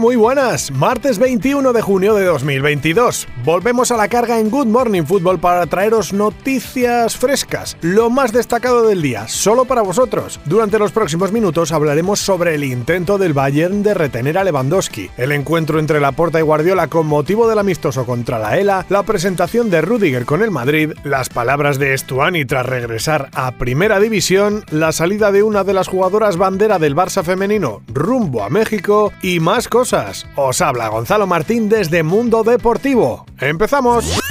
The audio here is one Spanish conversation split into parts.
Muy buenas. Martes 21 de junio de 2022. Volvemos a la carga en Good Morning Football para traeros noticias frescas, lo más destacado del día, solo para vosotros. Durante los próximos minutos hablaremos sobre el intento del Bayern de retener a Lewandowski, el encuentro entre Laporta y Guardiola con motivo del amistoso contra la ELA, la presentación de Rudiger con el Madrid, las palabras de Estuani tras regresar a Primera División, la salida de una de las jugadoras bandera del Barça femenino rumbo a México y más cosas. Os habla Gonzalo Martín desde Mundo Deportivo. ¡Empezamos!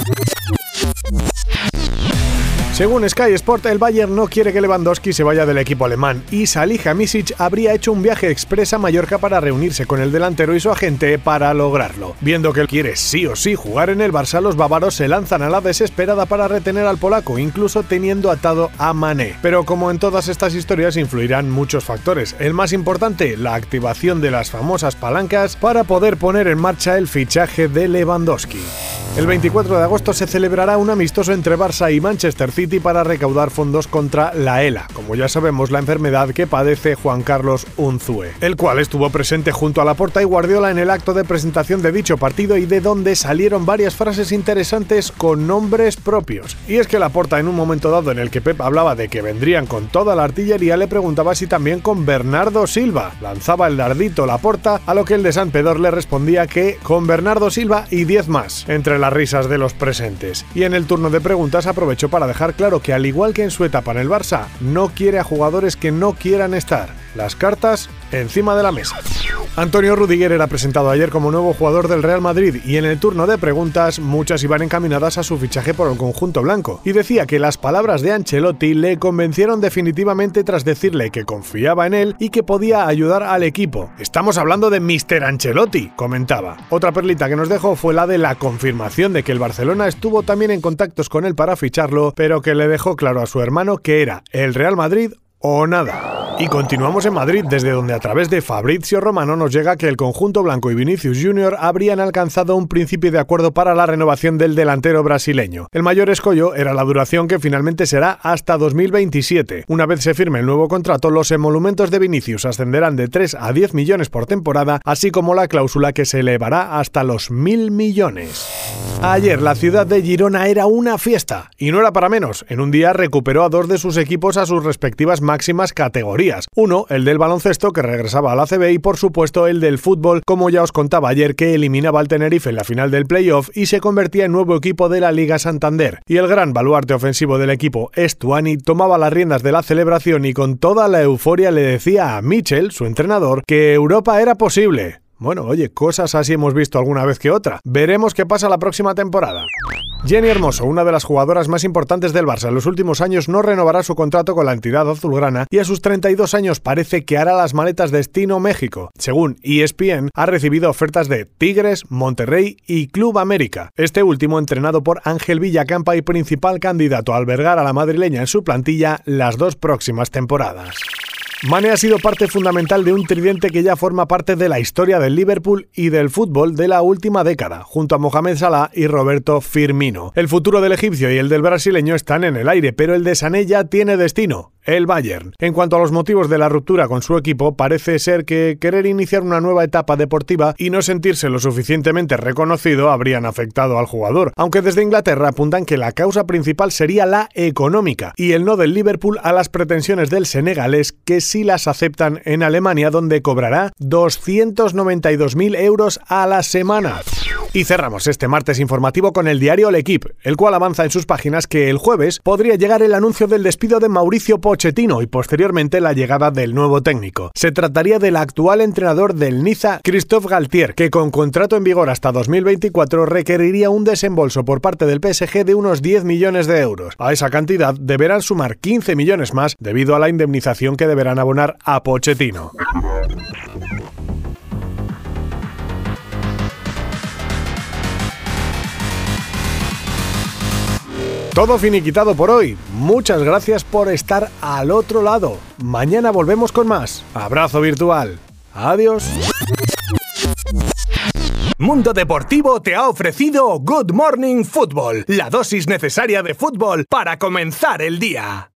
Según Sky Sport, el Bayern no quiere que Lewandowski se vaya del equipo alemán y Salihamidzic habría hecho un viaje expresa a Mallorca para reunirse con el delantero y su agente para lograrlo. Viendo que él quiere sí o sí jugar en el Barça, los bávaros se lanzan a la desesperada para retener al polaco, incluso teniendo atado a Mané. Pero como en todas estas historias influirán muchos factores. El más importante, la activación de las famosas palancas para poder poner en marcha el fichaje de Lewandowski. El 24 de agosto se celebrará un amistoso entre Barça y Manchester City para recaudar fondos contra la ELA, como ya sabemos la enfermedad que padece Juan Carlos Unzue, el cual estuvo presente junto a la Porta y Guardiola en el acto de presentación de dicho partido y de donde salieron varias frases interesantes con nombres propios. Y es que la Porta en un momento dado en el que Pep hablaba de que vendrían con toda la artillería le preguntaba si también con Bernardo Silva. Lanzaba el dardito la Porta, a lo que el de San Pedor le respondía que con Bernardo Silva y 10 más. Entre las risas de los presentes. Y en el turno de preguntas aprovechó para dejar claro que al igual que en su etapa en el Barça, no quiere a jugadores que no quieran estar. Las cartas encima de la mesa. Antonio Rudiger era presentado ayer como nuevo jugador del Real Madrid y en el turno de preguntas muchas iban encaminadas a su fichaje por el conjunto blanco y decía que las palabras de Ancelotti le convencieron definitivamente tras decirle que confiaba en él y que podía ayudar al equipo. Estamos hablando de Mr. Ancelotti, comentaba. Otra perlita que nos dejó fue la de la confirmación de que el Barcelona estuvo también en contactos con él para ficharlo, pero que le dejó claro a su hermano que era el Real Madrid o nada. Y continuamos en Madrid, desde donde a través de Fabrizio Romano nos llega que el conjunto blanco y Vinicius Jr. habrían alcanzado un principio de acuerdo para la renovación del delantero brasileño. El mayor escollo era la duración que finalmente será hasta 2027. Una vez se firme el nuevo contrato, los emolumentos de Vinicius ascenderán de 3 a 10 millones por temporada, así como la cláusula que se elevará hasta los mil millones. Ayer la ciudad de Girona era una fiesta, y no era para menos. En un día recuperó a dos de sus equipos a sus respectivas máximas categorías. Uno, el del baloncesto, que regresaba a la CB, y por supuesto el del fútbol, como ya os contaba ayer, que eliminaba al Tenerife en la final del playoff y se convertía en nuevo equipo de la Liga Santander. Y el gran baluarte ofensivo del equipo, Estuani, tomaba las riendas de la celebración y con toda la euforia le decía a Mitchell, su entrenador, que Europa era posible. Bueno, oye, cosas así hemos visto alguna vez que otra. Veremos qué pasa la próxima temporada. Jenny Hermoso, una de las jugadoras más importantes del Barça en los últimos años, no renovará su contrato con la entidad azulgrana y a sus 32 años parece que hará las maletas destino México. Según ESPN, ha recibido ofertas de Tigres, Monterrey y Club América. Este último entrenado por Ángel Villacampa y principal candidato a albergar a la madrileña en su plantilla las dos próximas temporadas. Mane ha sido parte fundamental de un tridente que ya forma parte de la historia del Liverpool y del fútbol de la última década, junto a Mohamed Salah y Roberto Firmino. El futuro del egipcio y el del brasileño están en el aire, pero el de Sané ya tiene destino el Bayern. En cuanto a los motivos de la ruptura con su equipo, parece ser que querer iniciar una nueva etapa deportiva y no sentirse lo suficientemente reconocido habrían afectado al jugador, aunque desde Inglaterra apuntan que la causa principal sería la económica y el no del Liverpool a las pretensiones del senegalés que sí las aceptan en Alemania donde cobrará 292.000 euros a la semana. Y cerramos este martes informativo con el diario L'Equipe, el cual avanza en sus páginas que el jueves podría llegar el anuncio del despido de Mauricio Pochettino y posteriormente la llegada del nuevo técnico. Se trataría del actual entrenador del Niza, Christophe Galtier, que con contrato en vigor hasta 2024 requeriría un desembolso por parte del PSG de unos 10 millones de euros. A esa cantidad deberán sumar 15 millones más debido a la indemnización que deberán abonar a Pochettino. Todo finiquitado por hoy. Muchas gracias por estar al otro lado. Mañana volvemos con más. Abrazo virtual. Adiós. Mundo Deportivo te ha ofrecido Good Morning Football, la dosis necesaria de fútbol para comenzar el día.